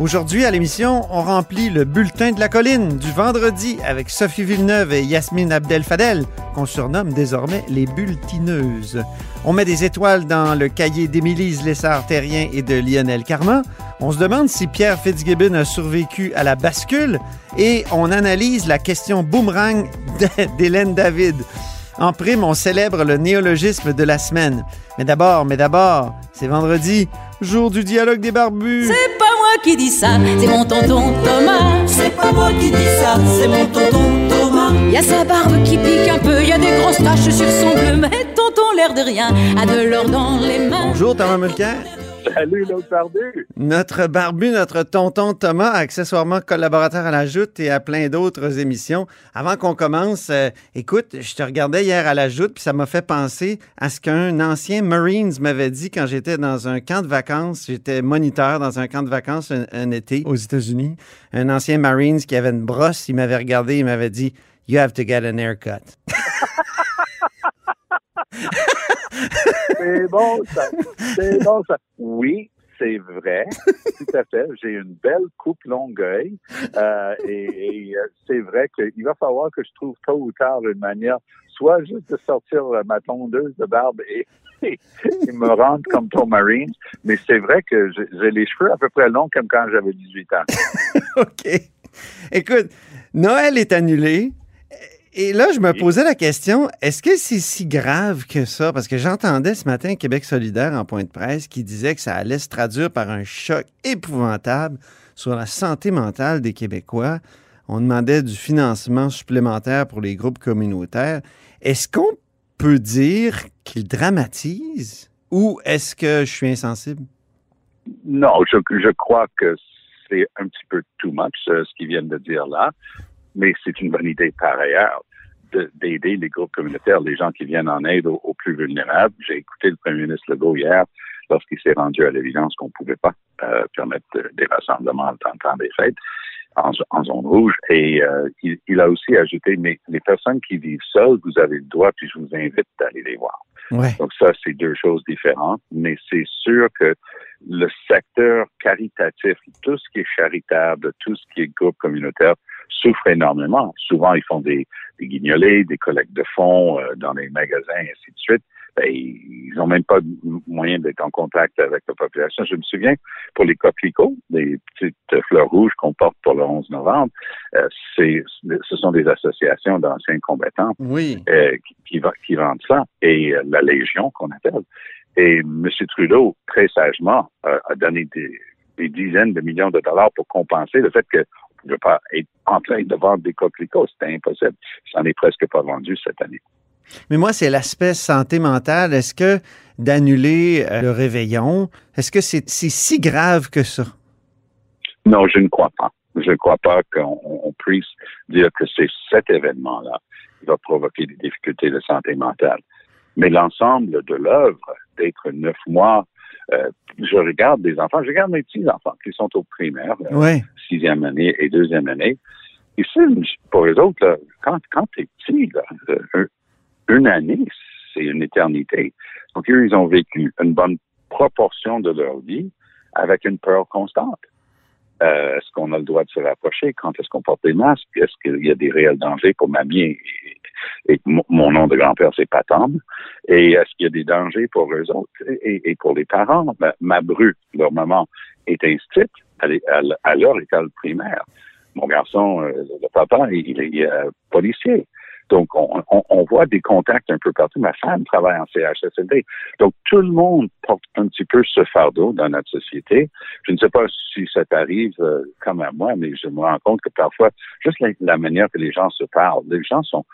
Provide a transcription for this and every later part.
Aujourd'hui, à l'émission, on remplit le bulletin de la colline du vendredi avec Sophie Villeneuve et Yasmine Abdel-Fadel, qu'on surnomme désormais les bulletineuses. On met des étoiles dans le cahier d'Émilise Lessard-Terrien et de Lionel Carman. On se demande si Pierre Fitzgibbon a survécu à la bascule et on analyse la question boomerang d'Hélène David. En prime, on célèbre le néologisme de la semaine. Mais d'abord, mais d'abord, c'est vendredi, jour du dialogue des barbus. Moi qui dis ça, c'est mon tonton Thomas. C'est pas moi qui dis ça, c'est mon tonton Thomas. Y a sa barbe qui pique un peu, y a des grosses taches sur son bleu, mais tonton l'air de rien a de l'or dans les mains. Bonjour Thomas Mulcair. Salut, l'autre barbu. Notre barbu, notre tonton Thomas, accessoirement collaborateur à la Joute et à plein d'autres émissions. Avant qu'on commence, euh, écoute, je te regardais hier à la Joute, puis ça m'a fait penser à ce qu'un ancien Marines m'avait dit quand j'étais dans un camp de vacances. J'étais moniteur dans un camp de vacances un, un été aux États-Unis. Un ancien Marines qui avait une brosse, il m'avait regardé, il m'avait dit You have to get an haircut. C'est bon, ça. C'est bon, ça. Oui, c'est vrai. Tout à fait. J'ai une belle coupe longueuil. Euh, et euh, c'est vrai qu'il va falloir que je trouve tôt ou tard une manière, soit juste de sortir euh, ma tondeuse de barbe et, et, me rendre comme Tom Marine. Mais c'est vrai que j'ai les cheveux à peu près longs comme quand j'avais 18 ans. OK. Écoute, Noël est annulé. Et là, je me posais la question, est-ce que c'est si grave que ça? Parce que j'entendais ce matin Québec solidaire en point de presse qui disait que ça allait se traduire par un choc épouvantable sur la santé mentale des Québécois. On demandait du financement supplémentaire pour les groupes communautaires. Est-ce qu'on peut dire qu'il dramatise ou est-ce que je suis insensible? Non, je, je crois que c'est un petit peu too much, euh, ce qu'ils viennent de dire là, mais c'est une bonne idée par ailleurs de- d'aider les groupes communautaires, les gens qui viennent en aide aux, aux plus vulnérables. J'ai écouté le premier ministre Legault hier lorsqu'il s'est rendu à l'évidence qu'on ne pouvait pas euh, permettre euh, des rassemblements le temps des fêtes en, en zone rouge. Et euh, il, il a aussi ajouté, mais les personnes qui vivent seules, vous avez le droit, puis je vous invite d'aller les voir. Ouais. Donc ça, c'est deux choses différentes, mais c'est sûr que le secteur caritatif, tout ce qui est charitable, tout ce qui est groupe communautaire, souffre énormément. Souvent, ils font des, des guignolés, des collectes de fonds euh, dans les magasins, et ainsi de suite. Ben, ils n'ont même pas moyen d'être en contact avec la population. Je me souviens, pour les coquelicots, les petites fleurs rouges qu'on porte pour le 11 novembre, euh, c'est, ce sont des associations d'anciens combattants Oui. euh, qui, vendent ça, et la Légion qu'on appelle. Et M. Trudeau, très sagement, a donné des, des dizaines de millions de dollars pour compenser le fait qu'on ne pouvait pas être en train de vendre des coquelicots. C'était impossible. Ça n'en est presque pas vendu cette année. Mais moi, c'est l'aspect santé mentale. Est-ce que d'annuler euh, le réveillon, est-ce que c'est si grave que ça? Non, je ne crois pas. Je ne crois pas qu'on on puisse dire que c'est cet événement-là qui va provoquer des difficultés de santé mentale. Mais l'ensemble de l'œuvre, d'être neuf mois, euh, je regarde des enfants, je regarde mes petits-enfants qui sont au primaire, Oui. sixième année et deuxième année. Pour les autres, quand, quand tu es petit, euh, un- une année, c'est une éternité. Donc, eux, ils ont vécu une bonne proportion de leur vie avec une peur constante. Euh, est-ce qu'on a le droit de se rapprocher? Quand est-ce qu'on porte des masques? Est-ce qu'il y a des réels dangers pour ma vie? Et, et mon- nom de grand-père, c'est Patam. Et est-ce qu'il y a des dangers pour eux autres? Et, pour les parents, ma, ma bru, leur maman, est l- à leur école primaire. Mon garçon, euh, le papa, il, il est euh, policier. Donc, on, on, on, voit des contacts un peu partout. Ma femme travaille en CHSLD. Donc, tout le monde porte un petit peu ce fardeau dans notre société. Je ne sais pas si ça t'arrive euh, comme à moi, mais je me rends compte que parfois, juste la, manière que les gens se parlent, les gens sont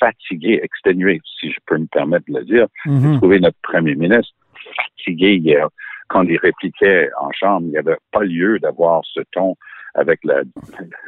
fatigués, exténués, si je peux me permettre de le dire. Mm-hmm. J'ai trouvé notre premier ministre fatigué hier quand il répliquait en chambre. Il n'y avait pas lieu d'avoir ce ton avec la,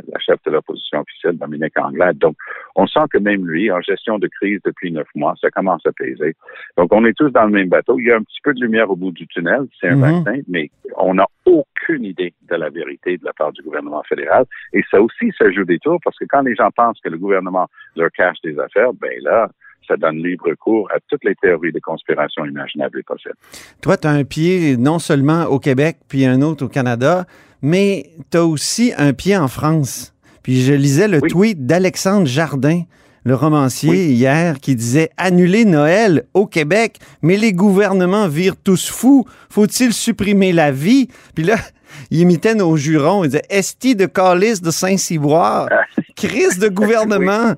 la chef de l'opposition officielle, Dominique Anglade. Donc, on sent que même lui, en gestion de crise depuis neuf mois, ça commence à peser. Donc, on est tous dans le même bateau. Il y a un petit peu de lumière au bout du tunnel, c'est un mhm. vaccin, mais on n'a aucune idée de la vérité de la part du gouvernement fédéral. Et ça aussi, ça joue des tours parce que quand les gens pensent que le gouvernement leur cache des affaires, ben là, ça donne libre cours à toutes les théories de conspiration imaginables et possibles. Toi, tu as un pied non seulement au Québec, puis un autre au Canada, mais tu as aussi un pied en France. Puis je lisais le tweet d'Alexandre Jardin, le romancier, hier, qui disait Annuler Noël au Québec, mais les gouvernements virent tous fous. Faut-il supprimer la vie? Puis là, il imitait nos jurons. Il disait Esti de calice de Saint-Cyboire, crise de gouvernement.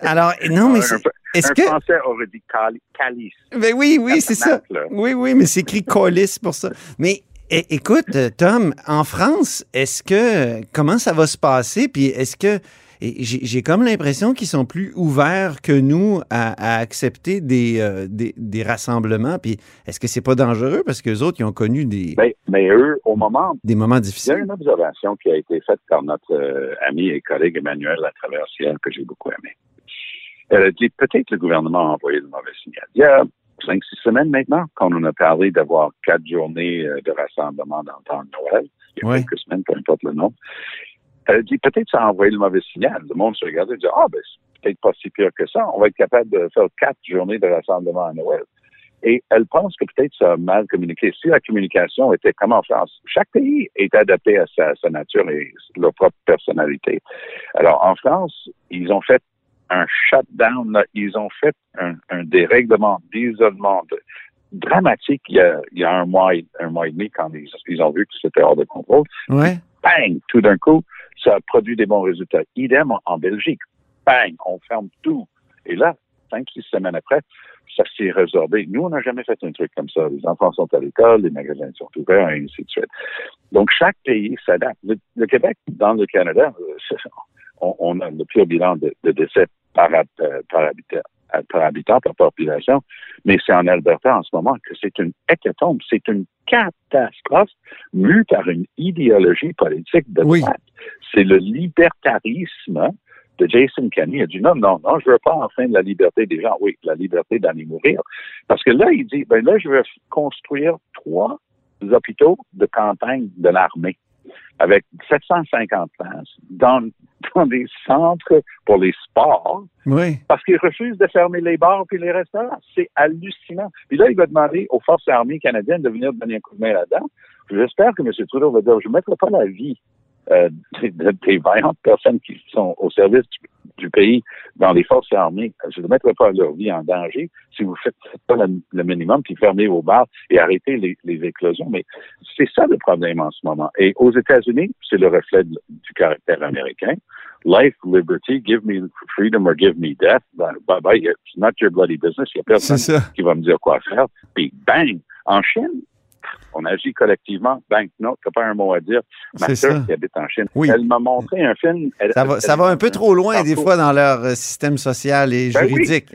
Alors, non, mais est-ce que. Français aurait dit calice. Ben oui, oui, c'est ça. Oui, oui, mais c'est écrit calice pour ça. Mais écoute, Tom, en France, est-ce que. Comment ça va se passer? Puis est-ce que. J'ai comme l'impression qu'ils sont plus ouverts que nous à, accepter euh, des, des, rassemblements. Puis est-ce que c'est pas dangereux? Parce que les autres, ils ont connu des. Ben, mais eux, au moment. Des moments difficiles. Il y a une observation qui a été faite par notre euh, ami et collègue Emmanuel Latraversière que j'ai beaucoup aimé. Elle a dit peut-être le gouvernement a envoyé le mauvais signal. Il y a cinq, six semaines maintenant qu'on en a parlé d'avoir quatre journées euh, de rassemblement dans le temps de Noël. Il y a quelques semaines, peu importe le nom. Elle a dit peut-être ça a envoyé le mauvais signal. Le monde se regardait et dit Ah, ben, c'est peut-être pas si pire que ça. On va être capable de faire quatre journées de rassemblement à Noël. Et elle pense que peut-être ça a mal communiqué. Si la communication était comme en France, chaque pays est adapté à sa, sa nature et leur propre personnalité. Alors, en France, ils ont fait un shutdown. Ils ont fait un, dérèglement d'isolement dramatique il y, a, un mois, un mois et demi quand ils, ont vu que c'était hors de contrôle. Ouais. Bang! Tout d'un coup, ça a produit des bons résultats. Idem en, Belgique. Bang! On ferme tout. Et là, cinq, six semaines après, ça s'est résorbé. Nous, on n'a jamais fait un truc comme ça. Les enfants sont à l'école, les magasins sont ouverts, et ainsi de suite. Donc, chaque pays s'adapte. Le, Québec, dans le Canada, on, a le pire bilan de, de décès par, euh, par, habitant, euh, par habitant, par population, mais c'est en Alberta en ce moment que c'est une hécatombe, c'est une catastrophe mue par une idéologie politique de droite. C'est le libertarisme de Jason Kenney. Il a dit non, non, non, je veux pas enfin la liberté des gens. Oui, la liberté d'aller mourir. Parce que là, il dit, ben là, je veux construire trois hôpitaux de campagne de l'armée avec 750 places dans, dans des centres pour les sports. Oui. Parce qu'ils refusent de fermer les bars puis les restaurants. C'est hallucinant. Puis là, il va demander aux forces armées canadiennes de venir donner un coup de main là-dedans. J'espère que M. Trudeau va dire, je ne mettrai pas la vie euh, des, vaillantes personnes qui sont au service du, pays dans les forces armées. Je ne mettrai pas leur vie en danger si vous ne faites pas le, minimum, puis fermez vos bars et arrêtez les, les éclosions. Mais c'est ça le problème en ce moment. Et aux États-Unis, c'est le reflet du caractère américain. Life, liberty, give me freedom or give me death. Bye bye, it's not your bloody business. Il n'y a personne qui va me dire quoi faire. Puis bang! En Chine, on agit collectivement. Ben, non, t'as pas un mot à dire. Ma soeur qui habite en Chine, elle m'a montré un film. ça va, un peu trop loin des fois dans leur euh, système social et ben juridique.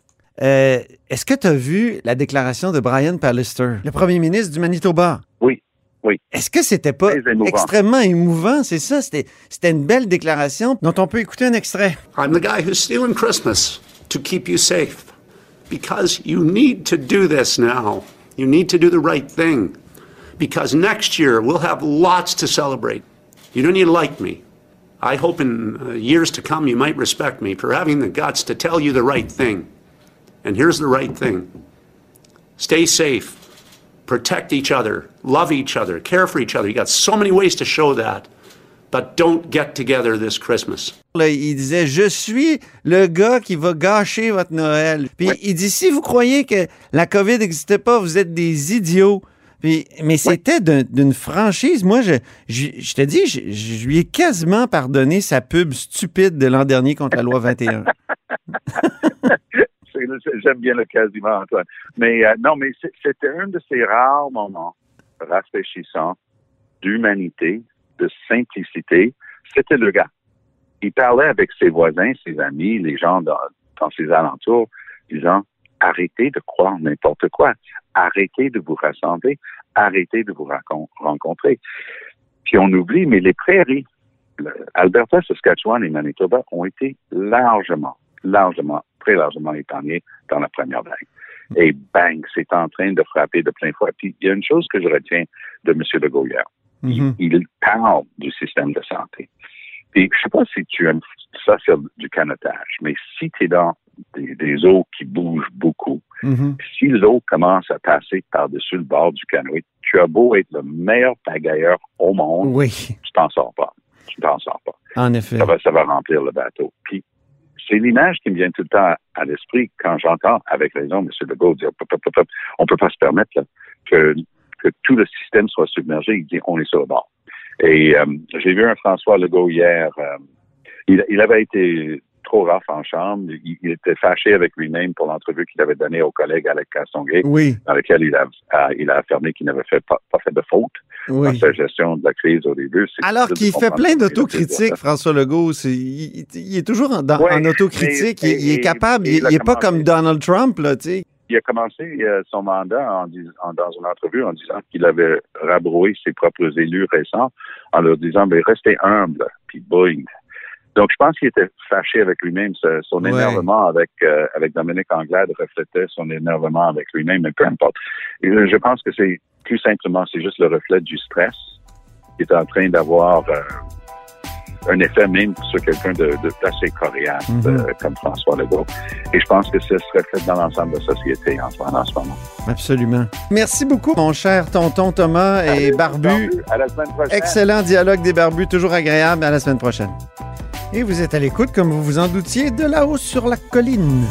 Euh, est-ce que tu as vu la déclaration de Brian Pallister, le premier ministre du Manitoba? Oui. Oui. Est-ce que c'était pas extrêmement émouvant? C'est ça, c'était une belle déclaration dont on peut écouter un extrait. I'm the guy who's stealing Christmas to keep you safe. Because you need to do this now. You need to do the right thing. Because next year we'll have lots to celebrate. You don't need to like me. I hope in uh, years to come you might respect me for having the guts to tell you the right thing. And here's the right thing stay safe, protect each other, love each other, care for each other. You got so many ways to show that. But don't get together this Christmas. il disait Je suis le gars qui va gâcher votre Noël. Puis il dit Si vous croyez que la COVID n'existait pas, vous êtes des idiots mais c'était d'une franchise. Moi, je, je, te dis, je, lui ai quasiment pardonné sa pub stupide de l'an dernier contre la loi 21. j'aime bien le quasiment, Antoine. Mais euh, non, mais c'était un de ces rares moments rafraîchissants d'humanité, de simplicité. C'était le gars. Il parlait avec ses voisins, ses amis, les gens dans, dans ses alentours, disant arrêtez de croire n'importe quoi, arrêtez de vous rassembler, arrêtez de vous rencontrer. Puis on oublie, mais les prairies, Alberta, Saskatchewan et Manitoba ont été largement, largement, très largement épargnés dans la première vague. Et bang, c'est en train de frapper de plein fouet. Puis il y a une chose que je retiens de M. Legault hier. Mm-hmm. il, parle du système de santé. Puis je sais pas si tu aimes ça sur du canotage, mais si tu es dans des, eaux qui bougent beaucoup, mm-hmm. si l'eau commence à passer par-dessus le bord du canoë, tu as beau être le meilleur pagailleur au monde, oui. tu t'en sors pas tu t'en sors pas. En effet. Ça va, ça va remplir le bateau. Puis, c'est l'image qui me vient tout le temps à, l'esprit quand j'entends, avec raison, M. Legault dire, on peut pas se permettre que, que tout le système soit submergé. Il dit, on est sur le bord. Et euh, j'ai vu un François Legault hier. Euh, il, il, avait été trop rough en chambre. Il, était fâché avec lui-même pour l'entrevue qu'il avait donnée au collègue Alec Castonguay, oui. dans laquelle il a, il a affirmé qu'il n'avait fait pas, fait de faute dans sa gestion de la crise au début. Alors qu'il fait plein d'autocritique, François Legault. il, est toujours en, en autocritique. il, est capable. il n'est pas comme Donald Trump, là, tu sais il a commencé euh, son mandat en, dans une entrevue en disant qu'il avait rabroué ses propres élus récents en leur disant, mais restez humble, puis boing, donc, je pense qu'il était fâché avec lui-même. Son énervement avec, euh, avec Dominique Anglade reflétait son énervement avec lui-même, mais peu importe. Et je pense que c'est plus simplement, c'est juste le reflet du stress qui est en train d'avoir euh, un effet même sur quelqu'un de, d'assez coriace mhm. euh, comme François Legault. Et je pense que ça se reflète dans l'ensemble de la société en, en ce moment. Absolument. Merci beaucoup, mon cher tonton Thomas et Barbu. À la semaine prochaine. Excellent dialogue des Barbus, toujours agréable. À la semaine prochaine. Et vous êtes à l'écoute, comme vous vous en doutiez, de là-haut sur la colline.